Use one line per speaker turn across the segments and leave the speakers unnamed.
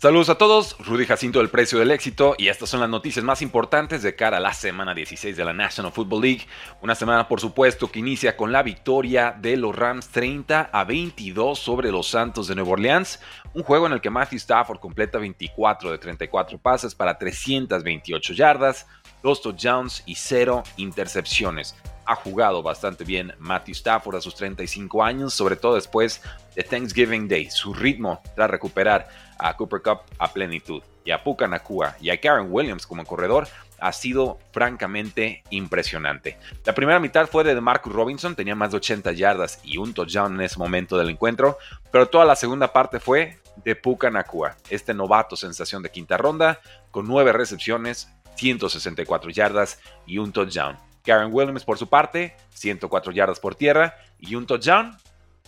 Saludos a todos, Rudy Jacinto del Precio del Éxito y estas son las noticias más importantes de cara a la semana 16 de la National Football League. Una semana por supuesto que inicia con la victoria de los Rams 30 a 22 sobre los Santos de Nueva Orleans. Un juego en el que Matthew Stafford completa 24 de 34 pases para 328 yardas, 2 touchdowns y 0 intercepciones ha jugado bastante bien Matthew Stafford a sus 35 años, sobre todo después de Thanksgiving Day. Su ritmo tras recuperar a Cooper Cup a plenitud y a Puka Nakua y a Karen Williams como corredor ha sido francamente impresionante. La primera mitad fue de Marcus Robinson, tenía más de 80 yardas y un touchdown en ese momento del encuentro, pero toda la segunda parte fue de Puka Nakua, este novato sensación de quinta ronda, con 9 recepciones, 164 yardas y un touchdown. Karen Williams por su parte, 104 yardas por tierra y un touchdown.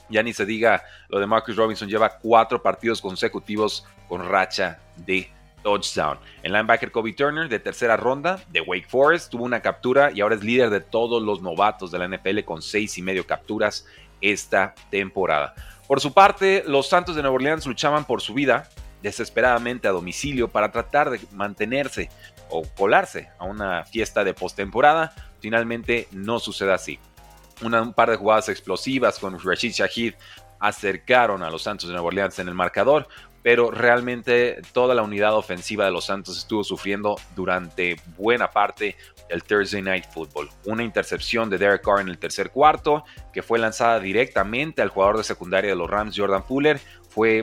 Ya ni se diga lo de Marcus Robinson, lleva cuatro partidos consecutivos con racha de touchdown. El linebacker Kobe Turner de tercera ronda de Wake Forest tuvo una captura y ahora es líder de todos los novatos de la NFL con seis y medio capturas esta temporada. Por su parte, los Santos de Nueva Orleans luchaban por su vida desesperadamente a domicilio para tratar de mantenerse o colarse a una fiesta de postemporada, finalmente no sucede así. un par de jugadas explosivas con Rashid Shahid acercaron a los Santos de Nueva Orleans en el marcador, pero realmente toda la unidad ofensiva de los Santos estuvo sufriendo durante buena parte del Thursday Night Football. Una intercepción de Derek Carr en el tercer cuarto, que fue lanzada directamente al jugador de secundaria de los Rams, Jordan Fuller, fue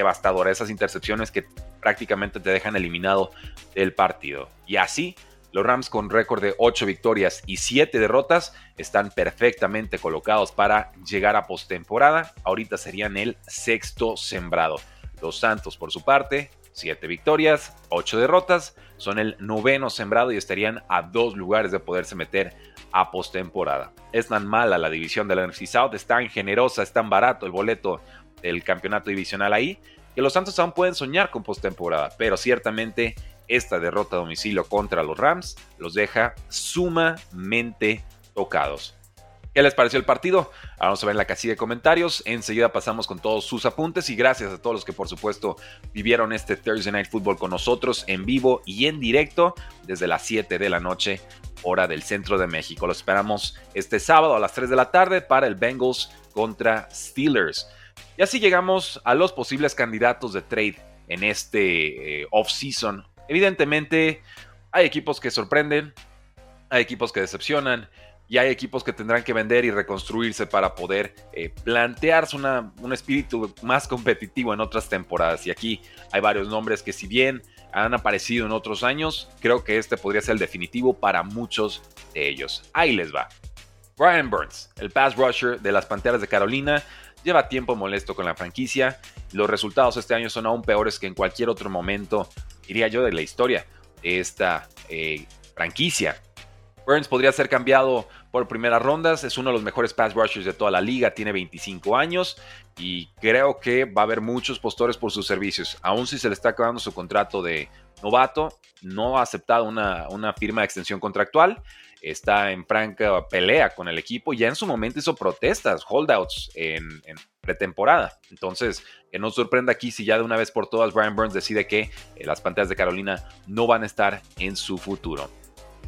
devastadora. Esas intercepciones que prácticamente te dejan eliminado del partido. Y así, los Rams con récord de 8 victorias y 7 derrotas están perfectamente colocados para llegar a postemporada. Ahorita serían el sexto sembrado. Los Santos, por su parte, 7 victorias, 8 derrotas, son el noveno sembrado y estarían a dos lugares de poderse meter a postemporada. Es tan mala la división de la NFC South, es tan generosa, es tan barato el boleto del campeonato divisional ahí, que los Santos aún pueden soñar con postemporada, pero ciertamente esta derrota a domicilio contra los Rams los deja sumamente tocados. ¿Qué les pareció el partido? Vamos a ver en la casilla de comentarios. Enseguida pasamos con todos sus apuntes y gracias a todos los que por supuesto vivieron este Thursday Night Football con nosotros en vivo y en directo desde las 7 de la noche hora del centro de México. Lo esperamos este sábado a las 3 de la tarde para el Bengals contra Steelers. Y así llegamos a los posibles candidatos de trade en este eh, off-season. Evidentemente, hay equipos que sorprenden, hay equipos que decepcionan y hay equipos que tendrán que vender y reconstruirse para poder eh, plantearse un espíritu más competitivo en otras temporadas. Y aquí hay varios nombres que si bien han aparecido en otros años, creo que este podría ser el definitivo para muchos de ellos. Ahí les va. Brian Burns, el pass rusher de las Panteras de Carolina, lleva tiempo molesto con la franquicia. Los resultados este año son aún peores que en cualquier otro momento, diría yo, de la historia de esta eh, franquicia. Burns podría ser cambiado por primeras rondas, es uno de los mejores pass rushers de toda la liga, tiene 25 años y creo que va a haber muchos postores por sus servicios. Aún si se le está acabando su contrato de novato, no ha aceptado una, una firma de extensión contractual está en franca pelea con el equipo. Ya en su momento hizo protestas, holdouts en, pretemporada. Entonces, que no sorprenda aquí si ya de una vez por todas Brian Burns decide que eh, las pantallas de Carolina no van a estar en su futuro.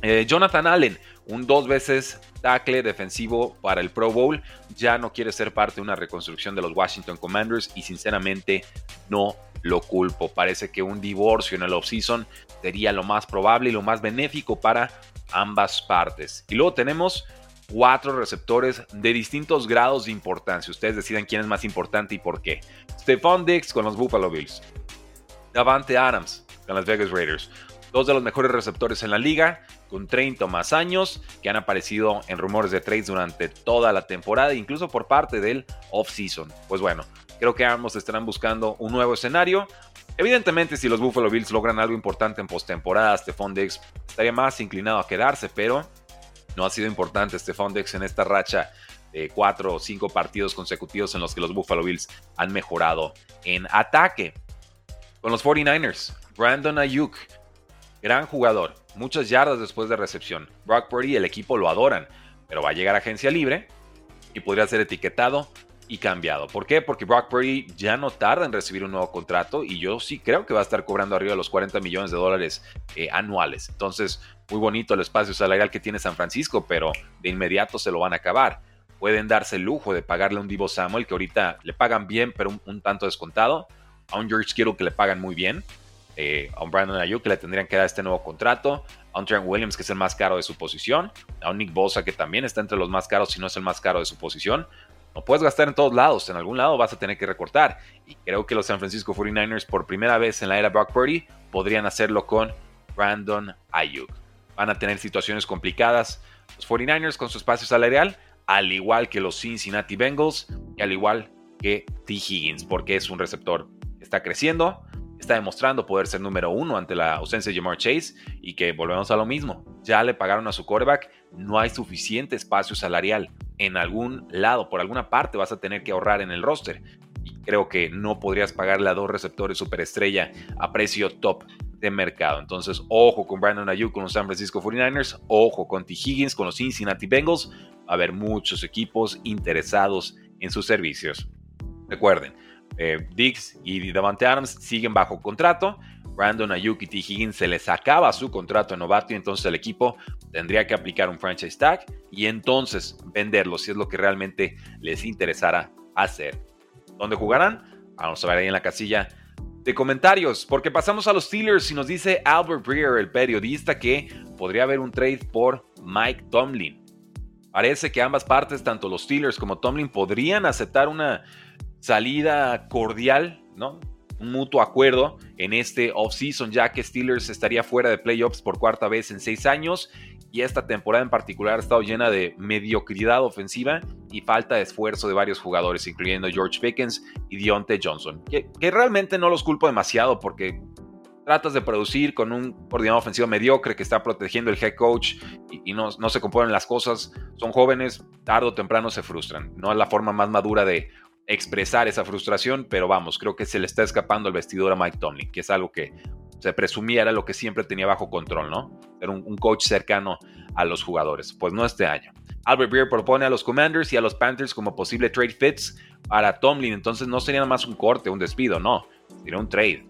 Eh, Jonathan Allen, un dos veces tackle defensivo para el Pro Bowl, ya no quiere ser parte de una reconstrucción de los Washington Commanders y sinceramente no lo culpo. Parece que un divorcio en el offseason sería lo más probable y lo más benéfico para ambas partes. Y luego tenemos cuatro receptores de distintos grados de importancia. Ustedes deciden quién es más importante y por qué. Stephon Dix con los Buffalo Bills. Davante Adams con las Vegas Raiders. Dos de los mejores receptores en la liga, con 30 o más años, que han aparecido en rumores de trades durante toda la temporada, incluso por parte del off-season. Pues bueno, creo que ambos estarán buscando un nuevo escenario Evidentemente, si los Buffalo Bills logran algo importante en postemporada, Stephon Diggs estaría más inclinado a quedarse, pero no ha sido importante Stephon Diggs en esta racha de cuatro o cinco partidos consecutivos en los que los Buffalo Bills han mejorado en ataque. Con los 49ers, Brandon Ayuk, gran jugador, muchas yardas después de recepción. Brock Purdy y el equipo lo adoran, pero va a llegar a agencia libre y podría ser etiquetado y cambiado. ¿Por qué? Porque Brock Purdy ya no tarda en recibir un nuevo contrato y yo sí creo que va a estar cobrando arriba de los 40 millones de dólares eh, anuales. Entonces, muy bonito el espacio salarial que tiene San Francisco, pero de inmediato se lo van a acabar. Pueden darse el lujo de pagarle a un Divo Samuel que ahorita le pagan bien, pero un, tanto descontado. A un George Kittle que le pagan muy bien. Eh, a un Brandon Ayuk que le tendrían que dar este nuevo contrato. A un Trent Williams que es el más caro de su posición. A un Nick Bosa que también está entre los más caros, si no es el más caro de su posición. No puedes gastar en todos lados, en algún lado vas a tener que recortar. Y creo que los San Francisco 49ers, por primera vez en la era Brock Purdy, podrían hacerlo con Brandon Ayuk. Van a tener situaciones complicadas. Los 49ers con su espacio salarial, al igual que los Cincinnati Bengals y al igual que T. Higgins, porque es un receptor que está creciendo, está demostrando poder ser número uno ante la ausencia de Jamar Chase y que volvemos a lo mismo. Ya le pagaron a su quarterback, no hay suficiente espacio salarial en algún lado, por alguna parte vas a tener que ahorrar en el roster. Y creo que no podrías pagarle a dos receptores superestrella a precio top de mercado. Entonces, ojo con Brandon Ayuk con los San Francisco 49ers, ojo con T. Higgins con los Cincinnati Bengals. Va a haber muchos equipos interesados en sus servicios. Recuerden, eh, Dix y Davante Adams siguen bajo contrato. Brandon Ayuk y T. Higgins se les acaba su contrato en novato y entonces el equipo tendría que aplicar un franchise tag y entonces venderlo si es lo que realmente les interesara hacer. ¿Dónde jugarán? Vamos a ver ahí en la casilla de comentarios, porque pasamos a los Steelers y nos dice Albert Breer, el periodista, que podría haber un trade por Mike Tomlin. Parece que ambas partes, tanto los Steelers como Tomlin, podrían aceptar una salida cordial, ¿no? Mutuo acuerdo en este offseason, ya que Steelers estaría fuera de playoffs por cuarta vez en seis años y esta temporada en particular ha estado llena de mediocridad ofensiva y falta de esfuerzo de varios jugadores, incluyendo George Pickens y Deontay Johnson, que, realmente no los culpo demasiado porque tratas de producir con un coordinador ofensivo mediocre que está protegiendo el head coach y, no, no, se componen las cosas. Son jóvenes, tarde o temprano se frustran. No es la forma más madura de expresar esa frustración, pero vamos, creo que se le está escapando el vestidor a Mike Tomlin, que es algo que se presumía era lo que siempre tenía bajo control, ¿no? Era un, coach cercano a los jugadores. Pues no este año. Albert Beer propone a los Commanders y a los Panthers como posible trade fits para Tomlin, entonces no sería nada más un corte, un despido, no, sería un trade.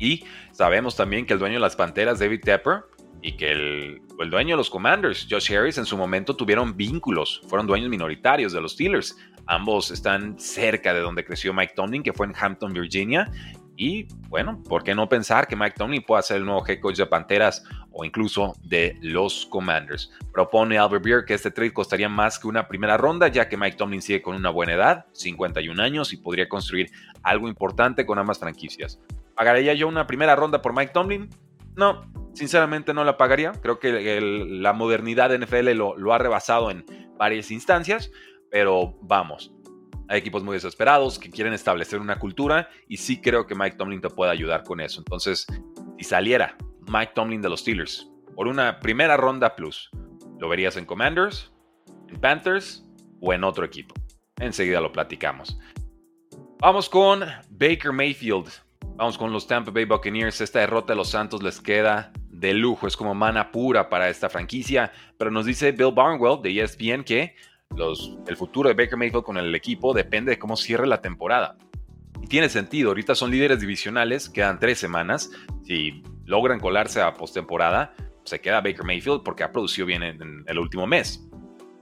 Y sabemos también que el dueño de las Panteras, David Tepper, y que el, el, dueño de los Commanders, Josh Harris, en su momento tuvieron vínculos, fueron dueños minoritarios de los Steelers. Ambos están cerca de donde creció Mike Tomlin, que fue en Hampton, Virginia. Y bueno, ¿por qué no pensar que Mike Tomlin pueda ser el nuevo head coach de Panteras o incluso de los Commanders? Propone Albert Beer que este trade costaría más que una primera ronda, ya que Mike Tomlin sigue con una buena edad, 51 años, y podría construir algo importante con ambas franquicias. ¿Pagaría yo una primera ronda por Mike Tomlin? No, sinceramente no la pagaría. Creo que la modernidad de NFL lo, lo ha rebasado en varias instancias pero vamos, hay equipos muy desesperados que quieren establecer una cultura y sí creo que Mike Tomlin te puede ayudar con eso. Entonces, si saliera Mike Tomlin de los Steelers por una primera ronda plus, ¿lo verías en Commanders, en Panthers o en otro equipo? Enseguida lo platicamos. Vamos con Baker Mayfield. Vamos con los Tampa Bay Buccaneers. Esta derrota de los Santos les queda de lujo. Es como mana pura para esta franquicia. Pero nos dice Bill Barnwell de ESPN que el futuro de Baker Mayfield con el equipo depende de cómo cierre la temporada. Y tiene sentido, ahorita son líderes divisionales, quedan tres semanas. Si logran colarse a postemporada, se queda Baker Mayfield porque ha producido bien en, el último mes.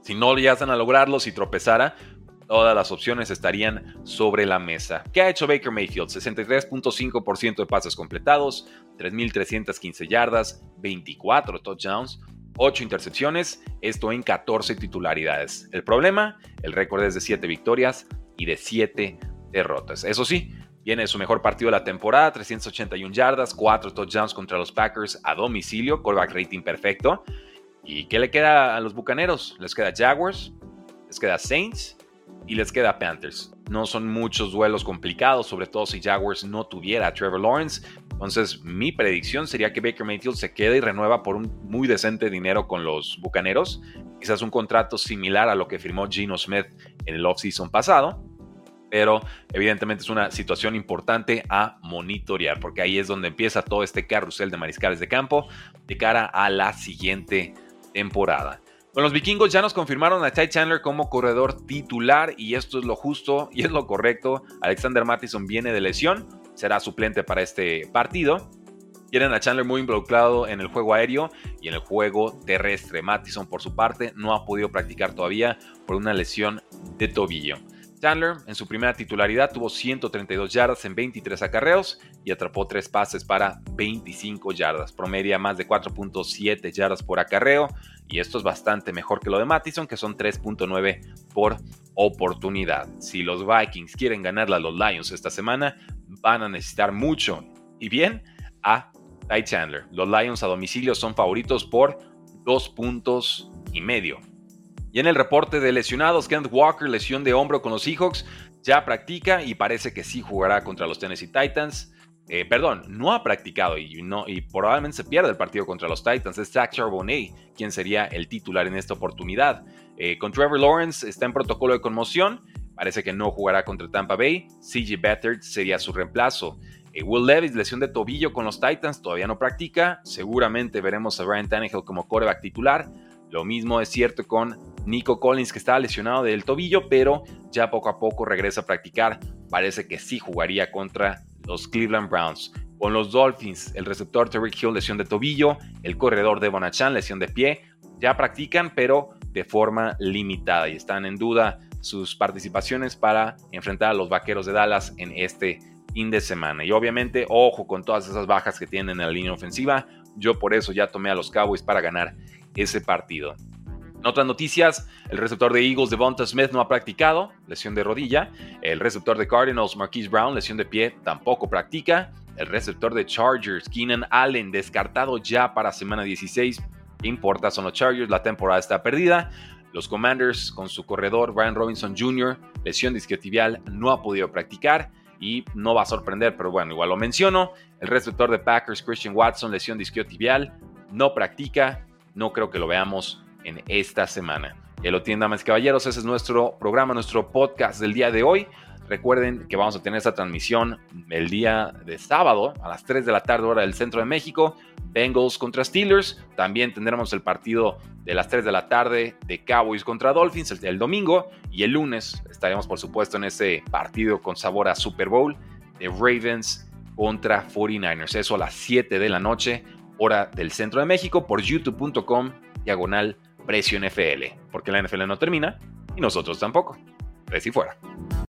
Si no llegan a lograrlo, si tropezara, todas las opciones estarían sobre la mesa. ¿Qué ha hecho Baker Mayfield? 63.5% de pases completados, 3.315 yardas, 24 touchdowns, 8 intercepciones, esto en 14 titularidades. El problema, el récord es de 7 victorias y de 7 derrotas. Eso sí, viene su mejor partido de la temporada, 381 yardas, 4 touchdowns contra los Packers a domicilio, callback rating perfecto. ¿Y qué le queda a los Bucaneros? Les queda Jaguars, les queda Saints y les queda Panthers. No son muchos duelos complicados, sobre todo si Jaguars no tuviera a Trevor Lawrence. Entonces, mi predicción sería que Baker Mayfield se quede y renueva por un muy decente dinero con los Bucaneros. Quizás un contrato similar a lo que firmó Gino Smith en el offseason pasado. Pero evidentemente es una situación importante a monitorear, porque ahí es donde empieza todo este carrusel de mariscales de campo de cara a la siguiente temporada. Con los vikingos ya nos confirmaron a Ty Chandler como corredor titular y esto es lo justo y es lo correcto. Alexander Mattison viene de lesión, será suplente para este partido. Quieren a Chandler muy involucrado en el juego aéreo y en el juego terrestre. Mattison, por su parte, no ha podido practicar todavía por una lesión de tobillo. Chandler, en su primera titularidad, tuvo 132 yardas en 23 acarreos y atrapó 3 pases para 25 yardas. Promedia más de 4.7 yardas por acarreo y esto es bastante mejor que lo de Mattison, que son 3.9 por oportunidad. Si los Vikings quieren ganarle a los Lions esta semana, van a necesitar mucho y bien a Ty Chandler. Los Lions a domicilio son favoritos por 2 puntos y medio. Y en el reporte de lesionados, Kenneth Walker, lesión de hombro con los Seahawks, ya practica y parece que sí jugará contra los Tennessee Titans. Eh, perdón, no ha practicado y, no, y probablemente se pierde el partido contra los Titans. Es Zach Charbonnet quien sería el titular en esta oportunidad. Eh, con Trevor Lawrence está en protocolo de conmoción. Parece que no jugará contra Tampa Bay. CJ Beathard sería su reemplazo. Eh, Will Levis, lesión de tobillo con los Titans, todavía no practica. Seguramente veremos a Ryan Tannehill como coreback titular. Lo mismo es cierto con Nico Collins, que estaba lesionado del tobillo, pero ya poco a poco regresa a practicar. Parece que sí jugaría contra los Cleveland Browns. Con los Dolphins, el receptor Terry Hill, lesión de tobillo, el corredor Devon Achan, lesión de pie. Ya practican, pero de forma limitada y están en duda sus participaciones para enfrentar a los Vaqueros de Dallas en este fin de semana. Y obviamente, ojo con todas esas bajas que tienen en la línea ofensiva. Yo por eso ya tomé a los Cowboys para ganar ese partido. En otras noticias, el receptor de Eagles, Devonta Smith, no ha practicado, lesión de rodilla. El receptor de Cardinals, Marquise Brown, lesión de pie, tampoco practica. El receptor de Chargers, Keenan Allen, descartado ya para semana 16. ¿Qué importa? Son los Chargers, la temporada está perdida. Los Commanders, con su corredor, Brian Robinson Jr., lesión disquiotibial, no ha podido practicar y no va a sorprender, pero bueno, igual lo menciono. El receptor de Packers, Christian Watson, lesión disquiotibial, no practica no creo que lo veamos en esta semana. Ya lo tienen, damas caballeros, ese es nuestro programa, nuestro podcast del día de hoy. Recuerden que vamos a tener esta transmisión el día de sábado a las 3 de la tarde hora del centro de México. Bengals contra Steelers. También tendremos el partido de las 3 de la tarde de Cowboys contra Dolphins el, el domingo. Y el lunes estaremos por supuesto en ese partido con sabor a Super Bowl de Ravens contra 49ers. Eso a las 7 de la noche hora del centro de México, por youtube.com, diagonal precio NFL, porque la NFL no termina y nosotros tampoco. Preci fuera.